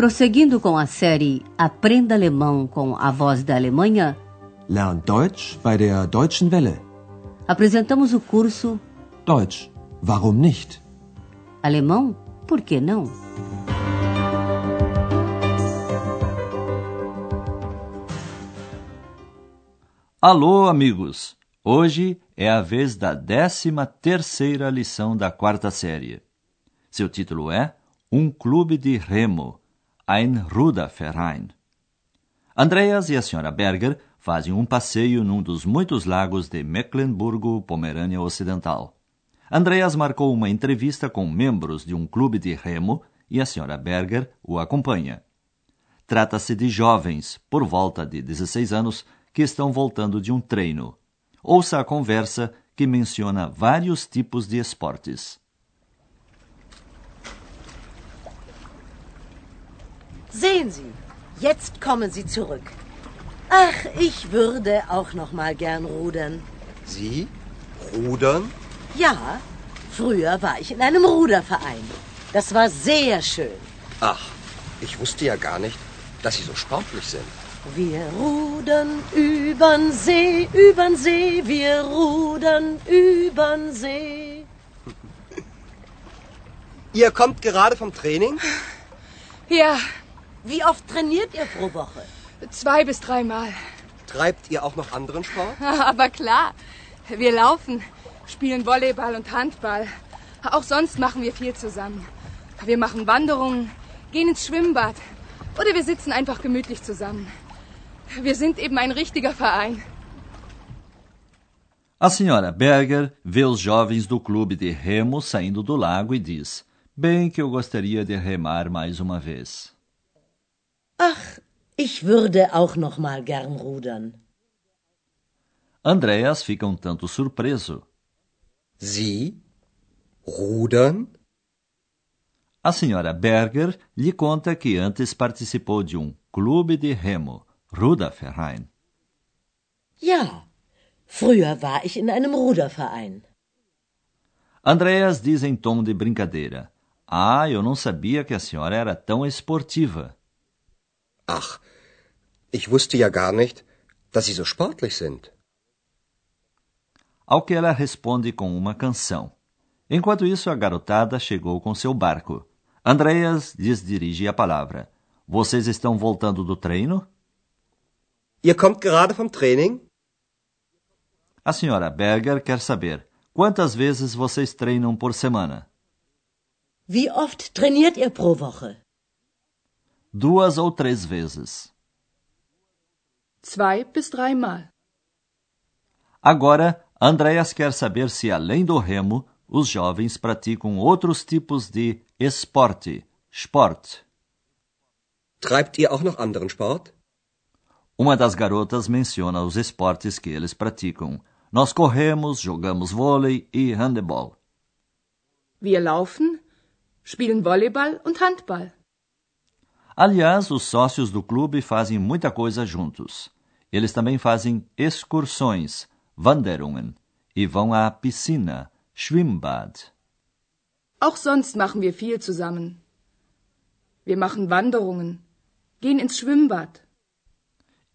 Prosseguindo com a série Aprenda Alemão com a Voz da Alemanha, Lern Deutsch bei der Deutschen Welle. apresentamos o curso Deutsch, warum nicht? Alemão, por que não? Alô, amigos! Hoje é a vez da décima terceira lição da quarta série. Seu título é Um Clube de Remo, Ein Ruderverein. Andreas e a senhora Berger fazem um passeio num dos muitos lagos de Mecklenburgo, Pomerânia Ocidental. Andreas marcou uma entrevista com membros de um clube de remo e a senhora Berger o acompanha. Trata-se de jovens, por volta de 16 anos, que estão voltando de um treino. Ouça a conversa que menciona vários tipos de esportes. Sehen Sie, jetzt kommen Sie zurück. Ach, ich würde auch noch mal gern rudern. Sie? Rudern? Ja, früher war ich in einem Ruderverein. Das war sehr schön. Ach, ich wusste ja gar nicht, dass Sie so sportlich sind. Wir rudern übern See, übern See, wir rudern übern See. Ihr kommt gerade vom Training? Ja, Wie oft trainiert ihr pro Woche? zwei bis dreimal. Treibt ihr auch noch anderen Sport? Aber klar, wir laufen, spielen Volleyball und Handball. Auch sonst machen wir viel zusammen. Wir machen Wanderungen, gehen ins Schwimmbad oder wir sitzen einfach gemütlich zusammen. Wir sind eben ein richtiger Verein. A senhora Berger vê os jovens do clube de remo saindo do lago e diz: Bem que eu gostaria de remar mais uma vez. Ach, ich würde auch noch mal gern rudern. Andreas fica um tanto surpreso. Sie? Rudern? A senhora Berger lhe conta que antes participou de um clube de remo, Ruderverein. Ja, früher war ich in einem Ruderverein. Andreas diz em tom de brincadeira: Ah, eu não sabia que a senhora era tão esportiva. Ach, ich wusste ja gar nicht, dass Sie so sportlich sind. Ao que ela responde com uma canção. Enquanto isso, a garotada chegou com seu barco. Andreas lhes dirige a palavra. Vocês estão voltando do treino? Ihr kommt gerade vom Training? A senhora Berger quer saber quantas vezes vocês treinam por semana. Wie oft trainiert ihr pro Woche? Duas ou três vezes. Zwei bis dreimal. Agora, Andreas quer saber se, além do remo, os jovens praticam outros tipos de esporte, sport. Treibt ihr auch noch anderen Sport? Uma das garotas menciona os esportes que eles praticam. Nós corremos, jogamos vôlei e handebol. Wir laufen, spielen Volleyball und Handball. Aliás, os sócios do clube fazem muita coisa juntos. Eles também fazem excursões, Wanderungen, e vão à piscina, Schwimmbad. Auch sonst machen wir viel zusammen. Wir machen Wanderungen, gehen ins Schwimmbad.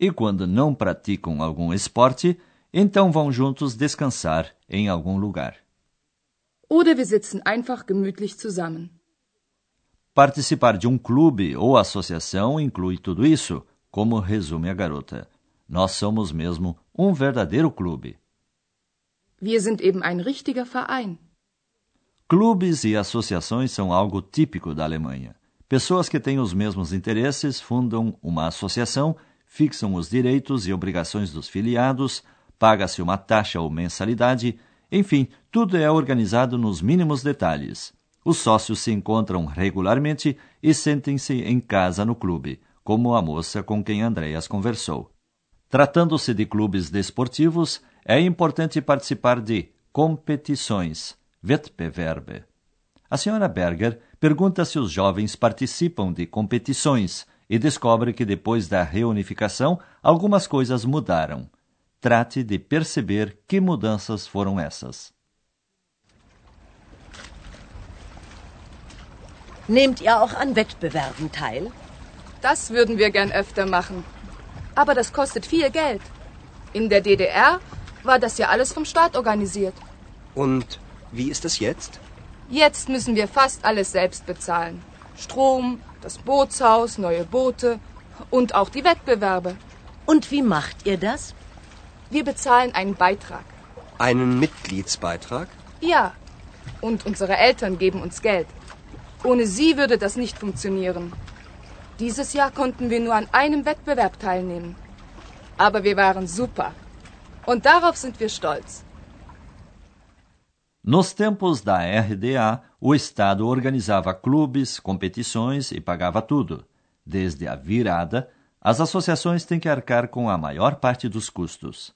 E quando não praticam algum esporte, então vão juntos descansar em algum lugar. Oder wir sitzen einfach gemütlich zusammen. Participar de um clube ou associação inclui tudo isso, como resume a garota. Nós somos mesmo um verdadeiro clube. Wir sind eben ein richtiger Verein. Clubes e associações são algo típico da Alemanha. Pessoas que têm os mesmos interesses fundam uma associação, fixam os direitos e obrigações dos filiados, paga-se uma taxa ou mensalidade, enfim, tudo é organizado nos mínimos detalhes. Os sócios se encontram regularmente e sentem-se em casa no clube, como a moça com quem Andreas conversou. Tratando-se de clubes desportivos, é importante participar de competições, Wettbewerbe. A senhora Berger pergunta se os jovens participam de competições e descobre que depois da reunificação algumas coisas mudaram. Trate de perceber que mudanças foram essas. Nehmt ihr auch an Wettbewerben teil? Das würden wir gern öfter machen. Aber das kostet viel Geld. In der DDR war das ja alles vom Staat organisiert. Und wie ist es jetzt? Jetzt müssen wir fast alles selbst bezahlen. Strom, das Bootshaus, neue Boote und auch die Wettbewerbe. Und wie macht ihr das? Wir bezahlen einen Beitrag. Einen Mitgliedsbeitrag? Ja. Und unsere Eltern geben uns Geld. Ohne sie würde das nicht funktionieren. Dieses Jahr konnten wir nur an einem Wettbewerb teilnehmen. Aber wir waren super. Und darauf sind wir stolz. Nos tempos da RDA, o Estado organizava clubes, competições e pagava tudo. Desde a virada, as associações têm que arcar com a maior parte dos custos.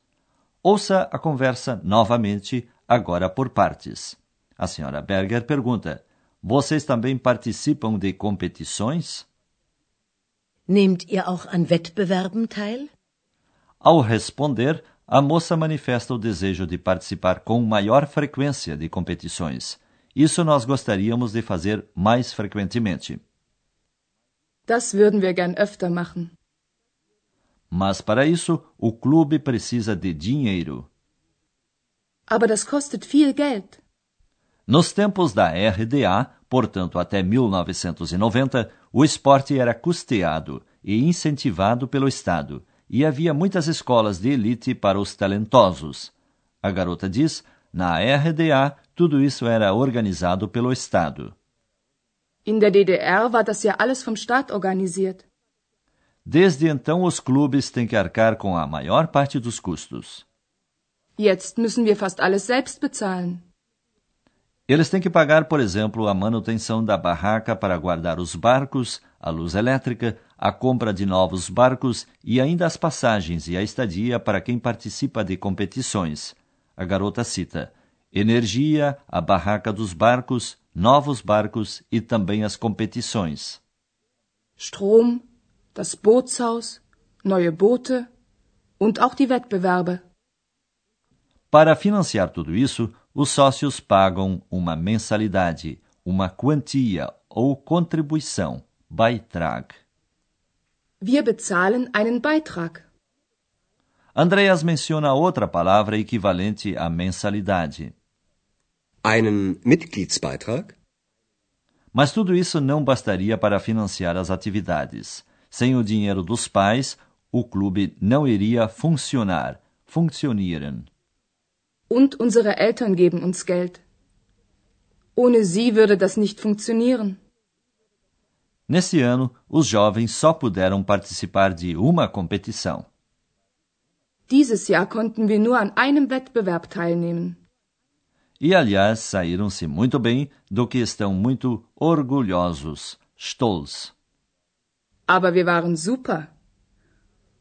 Ouça a conversa novamente, agora por partes. A senhora Berger pergunta: Vocês também participam de competições? Nehmt ihr auch an Wettbewerben teil? Ao responder, a moça manifesta o desejo de participar com maior frequência de competições. Isso nós gostaríamos de fazer mais frequentemente. Das würden wir gern öfter machen. Mas para isso, o clube precisa de dinheiro. Aber das kostet viel Geld. Nos tempos da RDA, portanto até 1990, o esporte era custeado e incentivado pelo Estado, e havia muitas escolas de elite para os talentosos. A garota diz: na RDA, tudo isso era organizado pelo Estado. In der DDR war das ja alles vom Staat organisiert. Desde então, os clubes têm que arcar com a maior parte dos custos. Jetzt müssen wir fast alles selbst bezahlen. Eles têm que pagar, por exemplo, a manutenção da barraca para guardar os barcos, a luz elétrica, a compra de novos barcos e ainda as passagens e a estadia para quem participa de competições. A garota cita: energia, a barraca dos barcos, novos barcos e também as competições. Strom, das Bootshaus, neue Boote und auch die Wettbewerbe. Para financiar tudo isso, os sócios pagam uma mensalidade, uma quantia ou contribuição, Beitrag. Wir bezahlen einen Beitrag. Andreas menciona outra palavra equivalente à mensalidade. Einen Mitgliedsbeitrag? Mas tudo isso não bastaria para financiar as atividades. Sem o dinheiro dos pais, o clube não iria funcionar, funktionieren. Und unsere Eltern geben uns Geld. Ohne sie würde das nicht funktionieren. Nesse ano, os jovens só puderam participar de uma competição. Dieses Jahr konnten wir nur an einem Wettbewerb teilnehmen. E, aliás, saíram-se muito bem, do que estão muito orgulhosos, stolz. Aber wir waren super.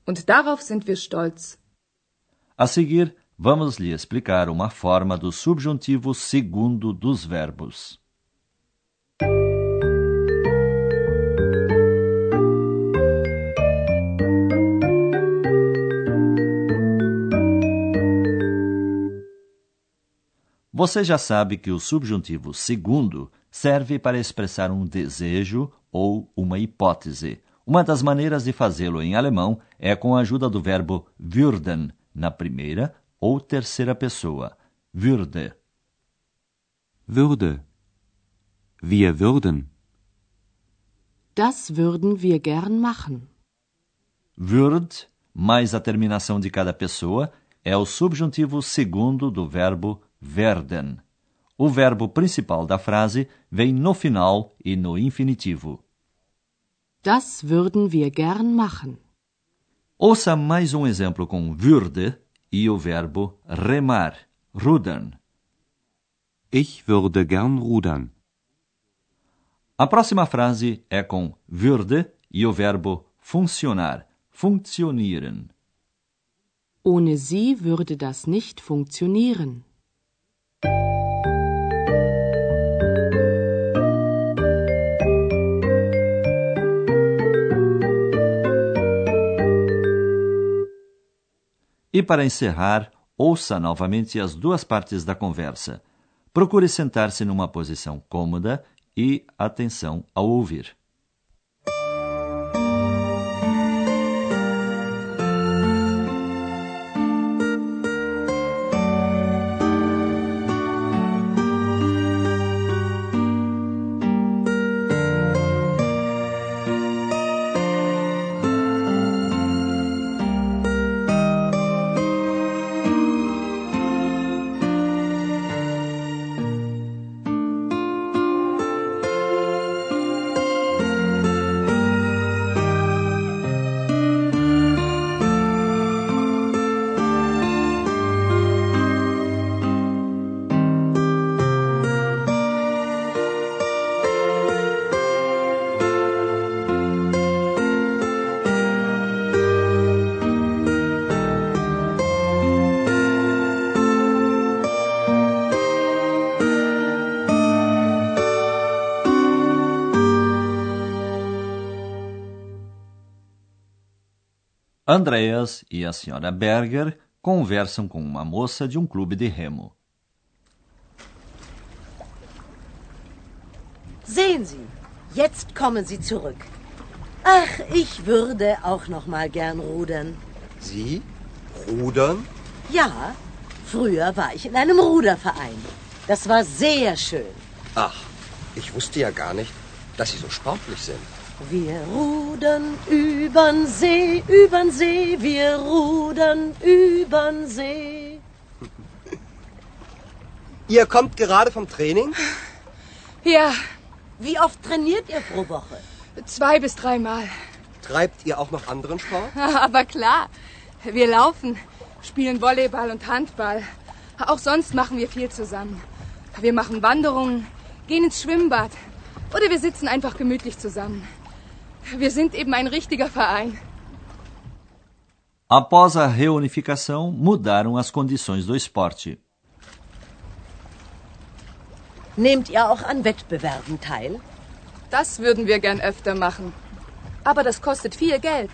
Und darauf sind wir stolz. A seguir, vamos lhe explicar uma forma do subjuntivo segundo dos verbos. Você já sabe que o subjuntivo segundo serve para expressar um desejo ou uma hipótese. Uma das maneiras de fazê-lo em alemão é com a ajuda do verbo würden, na primeira ou terceira pessoa. Würde. Würde. Wir würden. Das würden wir gern machen. Würd, mais a terminação de cada pessoa, é o subjuntivo segundo do verbo werden. O verbo principal da frase vem no final e no infinitivo. Das würden wir gern machen. Ouça mais um exemplo com würde e o verbo remar, rudern. Ich würde gern rudern. A próxima frase é com würde e o verbo funcionar, funktionieren. Ohne sie würde das nicht funktionieren. E para encerrar, ouça novamente as duas partes da conversa. Procure sentar-se numa posição cômoda e atenção ao ouvir. Andreas e a senhora Berger conversam com uma moça de um clube de remo. Sehen Sie, jetzt kommen Sie zurück. Ach, ich würde auch noch mal gern rudern. Sie? Rudern? Ja, früher war ich in einem Ruderverein. Das war sehr schön. Ach, ich wusste ja gar nicht, dass Sie so sportlich sind. Wir rudern übern See, übern See, wir rudern übern See. Ihr kommt gerade vom Training? Ja, Wie oft trainiert ihr pro Woche? zwei bis dreimal. Treibt ihr auch noch anderen Sport? Aber klar, wir laufen, spielen Volleyball und Handball. Auch sonst machen wir viel zusammen. Wir machen Wanderungen, gehen ins Schwimmbad oder wir sitzen einfach gemütlich zusammen. Wir sind eben ein richtiger Verein. Após a reunificação, mudaram as condições do esporte. Nehmt ihr auch an Wettbewerben teil? Das würden wir gern öfter machen. Aber das kostet viel Geld.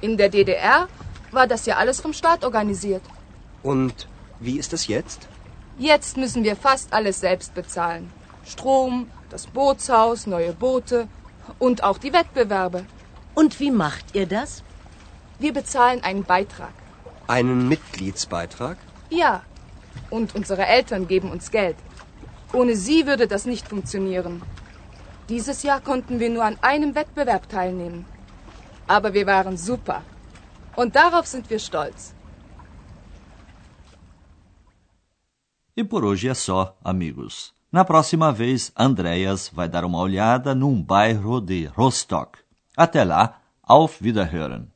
In der DDR war das ja alles vom Staat organisiert. Und wie ist es jetzt? Jetzt müssen wir fast alles selbst bezahlen. Strom, das Bootshaus, neue Boote und auch die Wettbewerbe. Und wie macht ihr das? Wir bezahlen einen Beitrag. Einen Mitgliedsbeitrag? Ja. Und unsere Eltern geben uns Geld. Ohne sie würde das nicht funktionieren. Dieses Jahr konnten wir nur an einem Wettbewerb teilnehmen. Aber wir waren super. Und darauf sind wir stolz. E por hoje é só, amigos. Na próxima vez, Andreas vai dar uma olhada num bairro de Rostock. Até lá, auf Wiederhören!